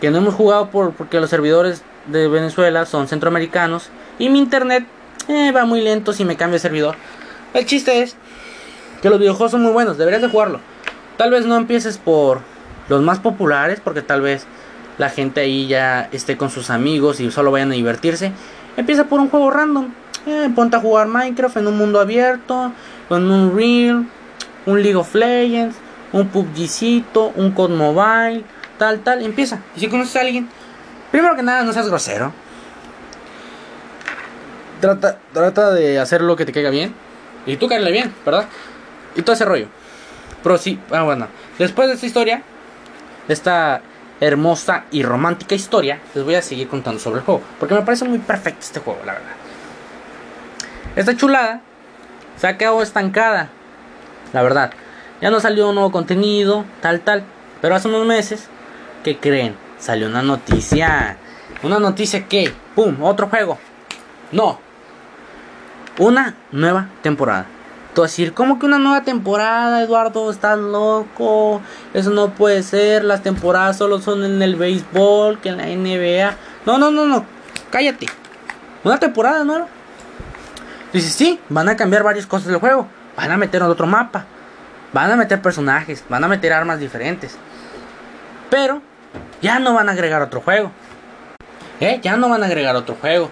Speaker 1: Que no hemos jugado por, porque los servidores de Venezuela son centroamericanos. Y mi internet eh, va muy lento si me cambio de servidor. El chiste es que los videojuegos son muy buenos, deberías de jugarlo. Tal vez no empieces por los más populares, porque tal vez la gente ahí ya esté con sus amigos y solo vayan a divertirse. Empieza por un juego random. Eh, ponte a jugar Minecraft en un mundo abierto, con un Real, un League of Legends, un PUBGcito, un Code Mobile, tal, tal. Empieza. Y si conoces a alguien, primero que nada, no seas grosero. Trata, trata de hacer lo que te caiga bien. Y tú caerle bien, ¿verdad? Y todo ese rollo. Pero sí, ah, bueno. Después de esta historia, esta hermosa y romántica historia, les voy a seguir contando sobre el juego. Porque me parece muy perfecto este juego, la verdad. Esta chulada se ha quedado estancada, la verdad. Ya no salió nuevo contenido, tal, tal. Pero hace unos meses, ¿qué creen? Salió una noticia. Una noticia que, ¡pum! Otro juego. No. Una nueva temporada. Tú decir, ¿cómo que una nueva temporada, Eduardo? Estás loco. Eso no puede ser. Las temporadas solo son en el béisbol, que en la NBA. No, no, no, no. Cállate. Una temporada nueva. Dices, sí, van a cambiar varias cosas del juego. Van a meter otro mapa. Van a meter personajes. Van a meter armas diferentes. Pero ya no van a agregar otro juego. ¿Eh? Ya no van a agregar otro juego.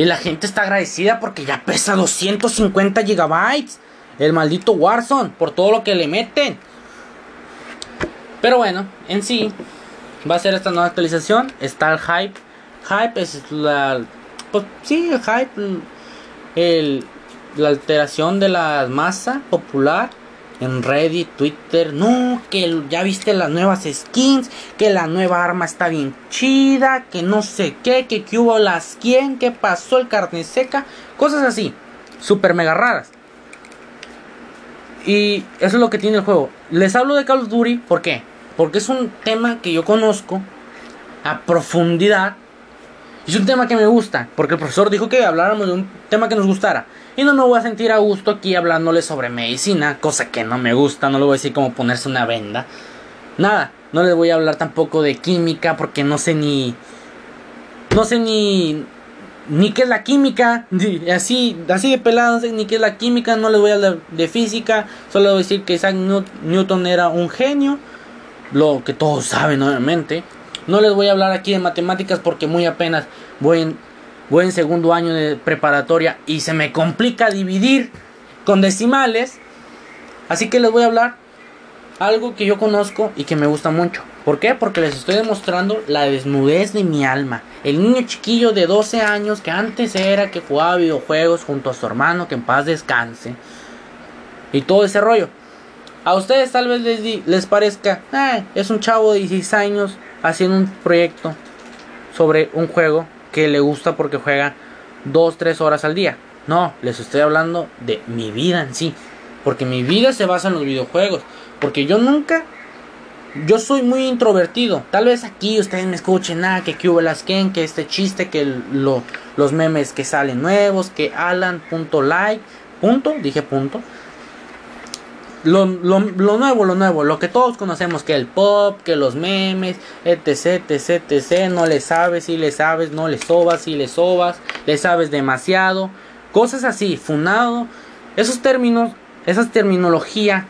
Speaker 1: Y la gente está agradecida porque ya pesa 250 gigabytes. El maldito Warzone. Por todo lo que le meten. Pero bueno, en sí. Va a ser esta nueva actualización. Está el hype. Hype es la... Pues sí, el hype. El, la alteración de la masa popular en Reddit, Twitter, no, que ya viste las nuevas skins, que la nueva arma está bien chida, que no sé qué, que, hubo las quién, que pasó el carne seca, cosas así, super mega raras. Y eso es lo que tiene el juego. Les hablo de Call of Duty, ¿por qué? Porque es un tema que yo conozco a profundidad. Es un tema que me gusta, porque el profesor dijo que habláramos de un tema que nos gustara. Y no me voy a sentir a gusto aquí hablándole sobre medicina, cosa que no me gusta, no le voy a decir como ponerse una venda. Nada, no les voy a hablar tampoco de química porque no sé ni... No sé ni... Ni qué es la química, así, así de pelado, no sé ni qué es la química, no les voy a hablar de física, solo voy a decir que Isaac Newton era un genio, lo que todos saben obviamente. No les voy a hablar aquí de matemáticas porque muy apenas voy voy en segundo año de preparatoria y se me complica dividir con decimales. Así que les voy a hablar algo que yo conozco y que me gusta mucho. ¿Por qué? Porque les estoy demostrando la desnudez de mi alma. El niño chiquillo de 12 años que antes era que jugaba videojuegos junto a su hermano que en paz descanse. Y todo ese rollo. A ustedes tal vez les, les parezca, ah, es un chavo de 16 años haciendo un proyecto sobre un juego que le gusta porque juega 2-3 horas al día. No, les estoy hablando de mi vida en sí. Porque mi vida se basa en los videojuegos. Porque yo nunca... Yo soy muy introvertido. Tal vez aquí ustedes me escuchen, nada, ah, que las Ken, que este chiste, que lo, los memes que salen nuevos, que Alan.like, punto, dije punto lo, lo, nuevo, lo nuevo, lo que todos conocemos, que el pop, que los memes, etc, etc, etc, no le sabes, si le sabes, no le sobas, si le sobas, le sabes demasiado, cosas así, funado, esos términos, esa terminología,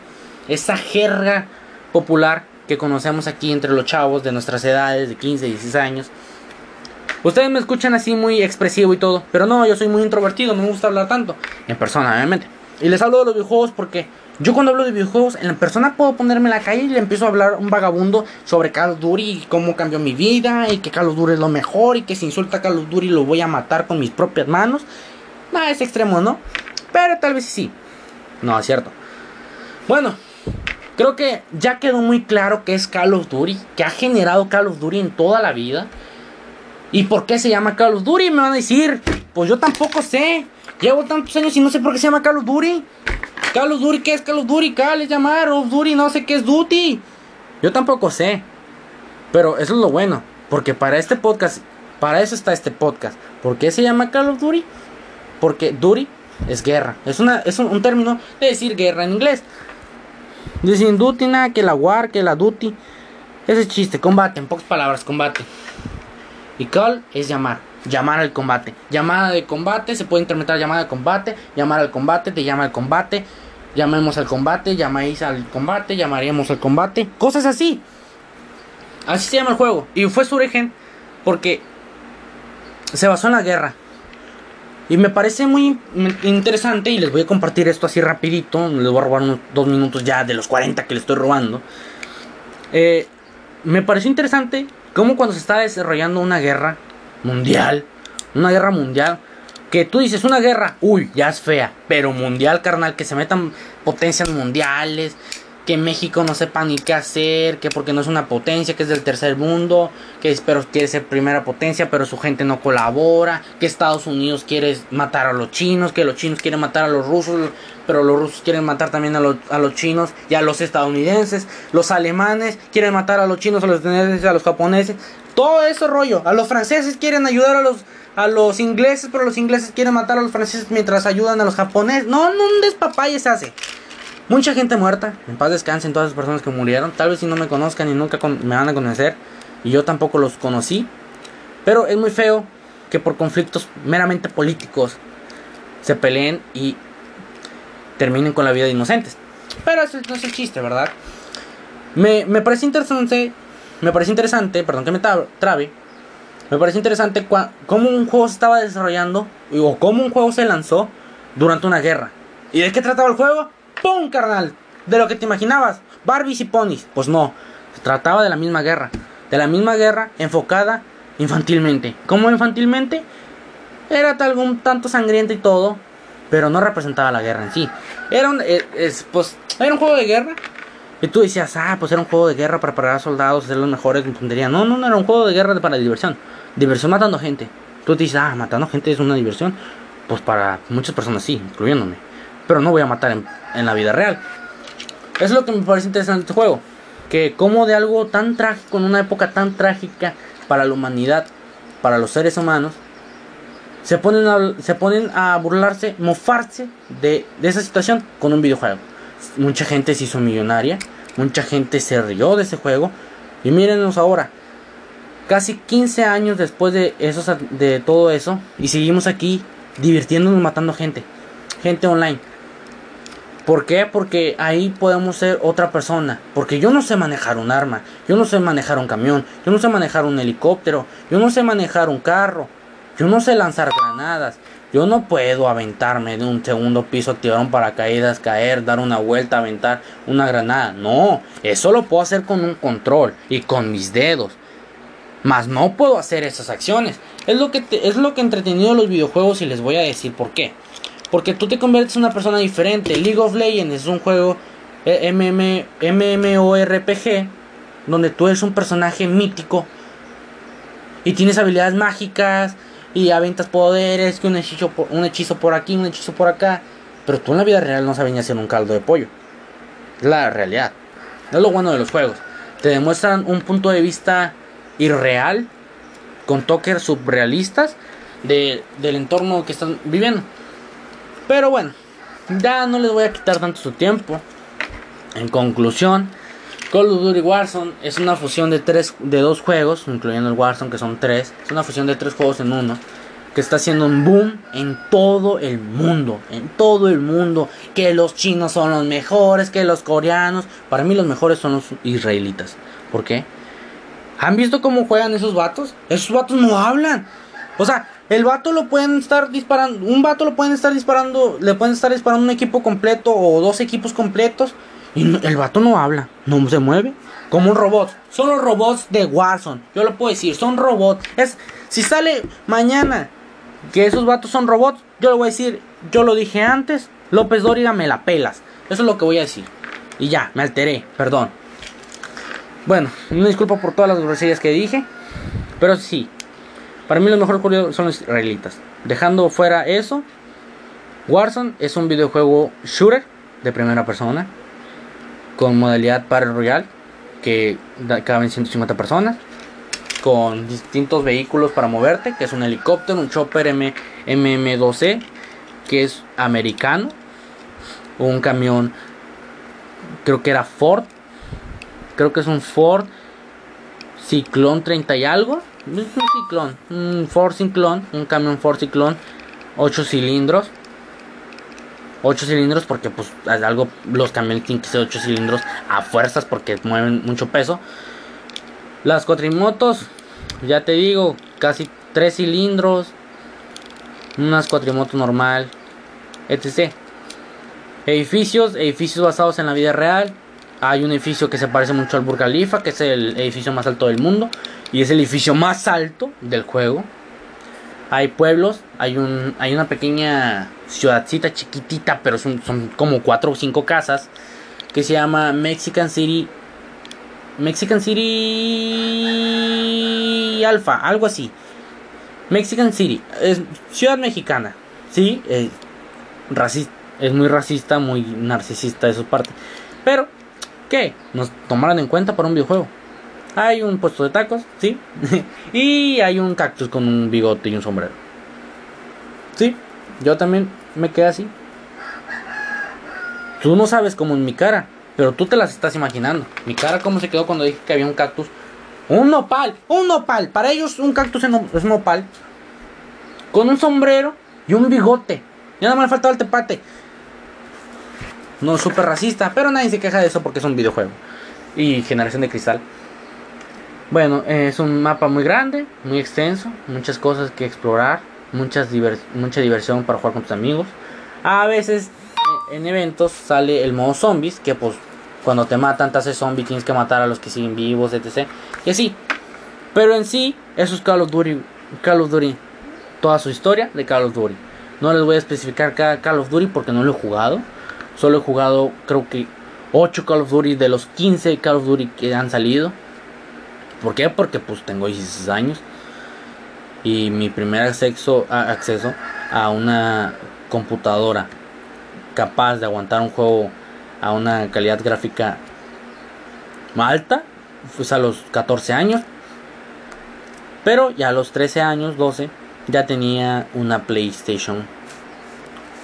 Speaker 1: esa jerga popular que conocemos aquí entre los chavos de nuestras edades, de 15, 16 años. Ustedes me escuchan así muy expresivo y todo, pero no, yo soy muy introvertido, no me gusta hablar tanto, en persona, obviamente. Y les hablo de los videojuegos porque yo cuando hablo de videojuegos, en la persona puedo ponerme en la calle y le empiezo a hablar un vagabundo sobre Call of y cómo cambió mi vida y que Call of es lo mejor y que si insulta a Call of lo voy a matar con mis propias manos. Nada, es extremo, ¿no? Pero tal vez sí. No, es cierto. Bueno, creo que ya quedó muy claro que es Call of que ha generado Call of en toda la vida. ¿Y por qué se llama Call of? Me van a decir, pues yo tampoco sé. Llevo tantos años y no sé por qué se llama Call of Duty. Call of ¿qué es Call of Duty? Call es llamar of Duty, no sé qué es Duty. Yo tampoco sé. Pero eso es lo bueno. Porque para este podcast, para eso está este podcast. ¿Por qué se llama Call of Duty? Porque Duty es guerra. Es, una, es un, término de decir guerra en inglés. Dicen Duty, nada, que la War, que la Duty. Ese chiste, combate, en pocas palabras, combate. Y Call es llamar llamar al combate. Llamada de combate, se puede interpretar llamada de combate, llamar al combate, te llama al combate. llamemos al combate, llamáis al combate, llamaríamos al combate, cosas así. Así se llama el juego. Y fue su origen porque se basó en la guerra. Y me parece muy interesante y les voy a compartir esto así rapidito. Les voy a robar unos dos minutos ya de los 40 que les estoy robando. Eh, me pareció interesante cómo cuando se está desarrollando una guerra mundial, una guerra mundial, que tú dices una guerra, uy, ya es fea, pero mundial, carnal, que se metan potencias mundiales, que México no sepa ni qué hacer, que porque no es una potencia, que es del tercer mundo, que pero quiere ser primera potencia, pero su gente no colabora, que Estados Unidos quiere matar a los chinos, que los chinos quieren matar a los rusos, pero los rusos quieren matar también a los, a los chinos y a los estadounidenses, los alemanes quieren matar a los chinos, a los estadounidenses, a los japoneses, todo ese rollo, a los franceses quieren ayudar a los a los ingleses, pero los ingleses quieren matar a los franceses mientras ayudan a los japoneses. No, no un despapalle se hace. Mucha gente muerta, en paz descansen todas las personas que murieron. Tal vez si no me conozcan y nunca me van a conocer, y yo tampoco los conocí. Pero es muy feo que por conflictos meramente políticos se peleen y terminen con la vida de inocentes. Pero eso no es el chiste, ¿verdad? Me, me parece interesante, me parece interesante, perdón que me trabe, me parece interesante cómo un juego se estaba desarrollando o cómo un juego se lanzó durante una guerra. ¿Y de qué trataba el juego? ¡Pum, carnal! De lo que te imaginabas. Barbies y ponis. Pues no. Se trataba de la misma guerra. De la misma guerra enfocada infantilmente. ¿Cómo infantilmente? Era tal un tanto sangrienta y todo. Pero no representaba la guerra en sí. Era un, eh, pues, era un juego de guerra. Y tú decías, ah, pues era un juego de guerra para parar a soldados, ser los mejores en puntería. No, no, no, era un juego de guerra para diversión. Diversión matando gente. Tú dices, ah, matando gente es una diversión. Pues para muchas personas sí, incluyéndome pero no voy a matar en, la vida real. Es lo que me parece interesante este juego. Que como de algo tan trágico, en una época tan trágica para la humanidad, para los seres humanos, se ponen a, se ponen a burlarse, mofarse de, de esa situación con un videojuego. Mucha gente se hizo millonaria, mucha gente se rió de ese juego. Y mírenos ahora, casi 15 años después de, esos, de todo eso, y seguimos aquí divirtiéndonos matando gente, gente online. ¿Por qué? Porque ahí podemos ser otra persona. Porque yo no sé manejar un arma, yo no sé manejar un camión, yo no sé manejar un helicóptero, yo no sé manejar un carro, yo no sé lanzar granadas, yo no puedo aventarme de un segundo piso, activar un paracaídas, caer, dar una vuelta, aventar una granada. No, eso lo puedo hacer con un control y con mis dedos. Mas no puedo hacer esas acciones. Es lo que, es lo que entretenido los videojuegos y les voy a decir por qué. Porque tú te conviertes en una persona diferente. League of Legends es un juego eh, MMORPG donde tú eres un personaje mítico y tienes habilidades mágicas y aventas poderes, que un hechizo, por, un hechizo por aquí, un hechizo por acá. Pero tú en la vida real no sabes ni hacer un caldo de pollo. La realidad. Es lo bueno de los juegos. Te demuestran un punto de vista irreal, con toques subrealistas de, del entorno que están viviendo. Pero bueno, ya no les voy a quitar tanto su tiempo. En conclusión, Call of Duty Warzone es una fusión de tres, de dos juegos, incluyendo el Warzone que son tres. Es una fusión de tres juegos en uno que está haciendo un boom en todo el mundo, en todo el mundo. Que los chinos son los mejores, que los coreanos. Para mí los mejores son los israelitas. ¿Por qué? ¿Han visto cómo juegan esos vatos? Esos vatos no hablan. O sea, el vato lo pueden estar disparando, un vato lo pueden estar disparando, le pueden estar disparando un equipo completo o dos equipos completos y el vato no habla, no se mueve, como un robot. Son los robots de Warzone, yo lo puedo decir, son robots. Es si sale mañana que esos vatos son robots, yo lo voy a decir, yo lo dije antes, López Dóriga me la pelas. Eso es lo que voy a decir. Y ya, me alteré, perdón. Bueno, me disculpo por todas las groserías que dije, pero sí, para mí los mejores juegos son los israelitas. Dejando fuera eso, Warzone es un videojuego shooter de primera persona con modalidad Battle Royale que caben 150 personas con distintos vehículos para moverte, que es un helicóptero, un chopper M MM2C que es americano, un camión creo que era Ford, creo que es un Ford Ciclón 30 y algo es un ciclón, un Ford Ciclón, un camión Ford Ciclón, 8 cilindros. 8 cilindros porque pues algo los camiones tienen que ser 8 cilindros a fuerzas porque mueven mucho peso. Las cuatrimotos, ya te digo, casi 3 cilindros, unas cuatrimotos normal, etc. Edificios, edificios basados en la vida real. Hay un edificio que se parece mucho al Burj Khalifa, que es el edificio más alto del mundo y es el edificio más alto del juego. Hay pueblos, hay un hay una pequeña ciudadcita chiquitita, pero son, como cuatro o cinco casas que se llama Mexican City Mexican City Alpha, algo así. Mexican City, es ciudad mexicana, sí, es, racista, es muy racista, muy narcisista de su parte. Pero, ¿qué? Nos tomaron en cuenta para un videojuego. Hay un puesto de tacos, sí, y hay un cactus con un bigote y un sombrero. Sí, yo también me quedé así. Tú no sabes cómo en mi cara, pero tú te las estás imaginando. Mi cara cómo se quedó cuando dije que había un cactus un nopal, un nopal. Para ellos un cactus es nopal. Con un sombrero y un bigote. Ya nada más faltaba el tepate. No es súper racista, pero nadie se queja de eso porque es un videojuego. Y generación de cristal. Bueno, es un mapa muy grande, muy extenso, muchas cosas que explorar, muchas mucha diversión para jugar con tus amigos. A veces eh, en eventos sale el modo zombies, que pues cuando te matan te hace zombie, tienes que matar a los que siguen vivos, etc. Y así. Pero en sí, eso es Call of Duty. Call of Duty. Toda su historia de Call of Duty. No les voy a especificar cada Call of Duty porque no lo he jugado. Solo he jugado creo que 8 Call of Duty de los 15 Call of Duty que han salido. ¿Por qué? Porque pues tengo 16 años. Y mi primer acceso, acceso a una computadora capaz de aguantar un juego a una calidad gráfica alta, pues a los 14 años. Pero ya a los 13 años, 12, ya tenía una PlayStation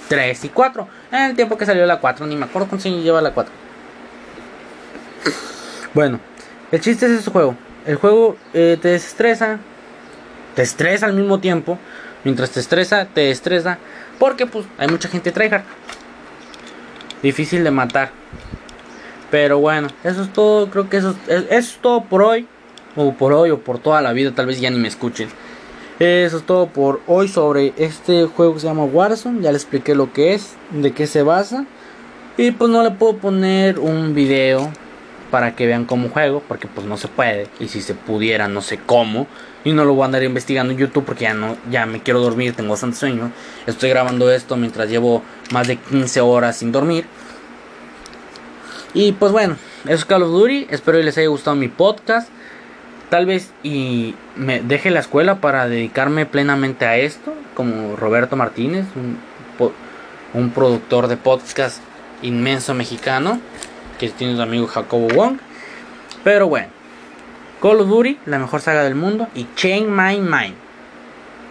Speaker 1: 3 y 4. En el tiempo que salió la 4, ni me acuerdo cuántos años lleva la 4. Bueno, el chiste es ese juego. El juego eh, te desestresa, te estresa al mismo tiempo. Mientras te estresa, te estresa. Porque pues hay mucha gente tryhard difícil de matar. Pero bueno, eso es todo. Creo que eso es, todo por hoy. O por hoy o por toda la vida. Tal vez ya ni me escuchen. Eso es todo por hoy sobre este juego que se llama Warzone. Ya le expliqué lo que es, de qué se basa. Y pues no le puedo poner un video para que vean cómo juego. Porque pues no se puede. Y si se pudiera, no sé cómo. Y no lo voy a andar investigando en YouTube porque ya no, ya me quiero dormir, tengo bastante sueño. Estoy grabando esto mientras llevo más de 15 horas sin dormir. Y pues bueno, eso es Call of Duty. Espero que les haya gustado mi podcast. Tal vez y me deje la escuela para dedicarme plenamente a esto, como Roberto Martínez, un, un productor de podcast inmenso mexicano, que tiene su amigo Jacobo Wong. Pero bueno, Call of Duty, la mejor saga del mundo, y Chain My Mind.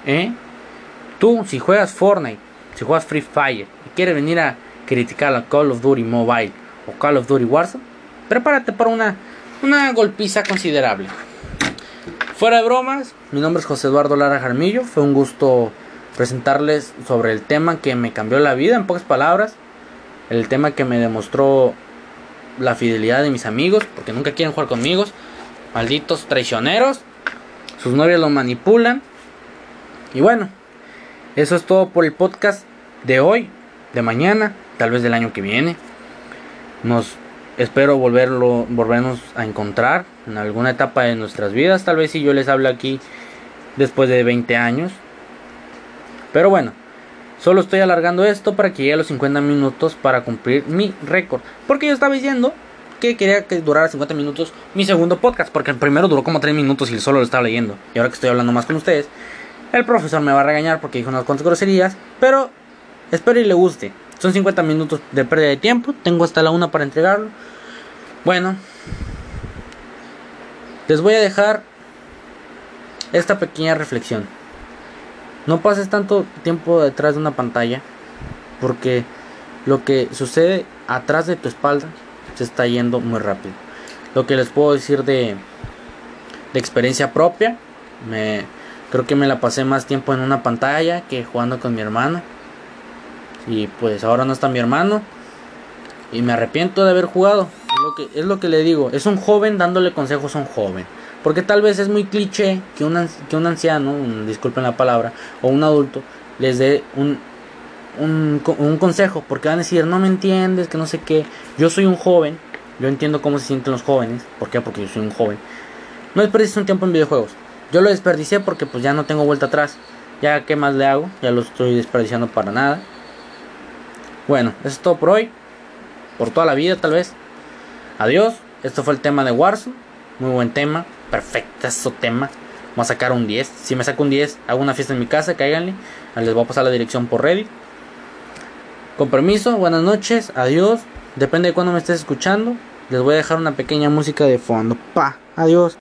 Speaker 1: ¿Eh? Tú, si juegas Fortnite, si juegas Free Fire y quieres venir a criticar a Call of Duty Mobile o Call of Duty Warzone, prepárate para una, una golpiza considerable. Fuera de bromas, mi nombre es José Eduardo Lara Jarmillo. Fue un gusto presentarles sobre el tema que me cambió la vida, en pocas palabras. El tema que me demostró la fidelidad de mis amigos, porque nunca quieren jugar conmigo. Malditos traicioneros. Sus novias lo manipulan. Y bueno, eso es todo por el podcast de hoy, de mañana, tal vez del año que viene. Nos espero volverlo, volvernos a encontrar en alguna etapa de nuestras vidas. Tal vez si yo les hablo aquí después de 20 años. Pero bueno, solo estoy alargando esto para que llegue a los 50 minutos para cumplir mi récord. Porque yo estaba diciendo que quería que durara 50 minutos mi segundo podcast, porque el primero duró como 3 minutos y solo lo estaba leyendo. Y ahora que estoy hablando más con ustedes, el profesor me va a regañar porque dijo unas cuantas groserías, pero espero y le guste. Son 50 minutos de pérdida de tiempo, tengo hasta la una para entregarlo. Bueno, les voy a dejar esta pequeña reflexión. No pases tanto tiempo detrás de una pantalla, porque lo que sucede atrás de tu espalda se está yendo muy rápido. Lo que les puedo decir de, de experiencia propia, me, creo que me la pasé más tiempo en una pantalla que jugando con mi hermano. Y pues ahora no está mi hermano. Y me arrepiento de haber jugado. Es lo que, es lo que le digo. Es un joven dándole consejos a un joven. Porque tal vez es muy cliché que un, que un anciano, disculpen la palabra, o un adulto, les dé un, un, un, consejo. Porque van a decir, no me entiendes, que no sé qué. Yo soy un joven. Yo entiendo cómo se sienten los jóvenes. ¿Por qué? Porque yo soy un joven. No desperdicies un tiempo en videojuegos. Yo lo desperdicié porque pues ya no tengo vuelta atrás. Ya qué más le hago. Ya lo estoy desperdiciando para nada. Bueno, eso es todo por hoy. Por toda la vida tal vez. Adiós. Esto fue el tema de Warzone. Muy buen tema. Perfecto tema. Vamos a sacar un 10. Si me saco un 10, hago una fiesta en mi casa, cáiganle. Les voy a pasar la dirección por Reddit. Con permiso, buenas noches, adiós. Depende de cuándo me estés escuchando. Les voy a dejar una pequeña música de fondo. Pa, adiós.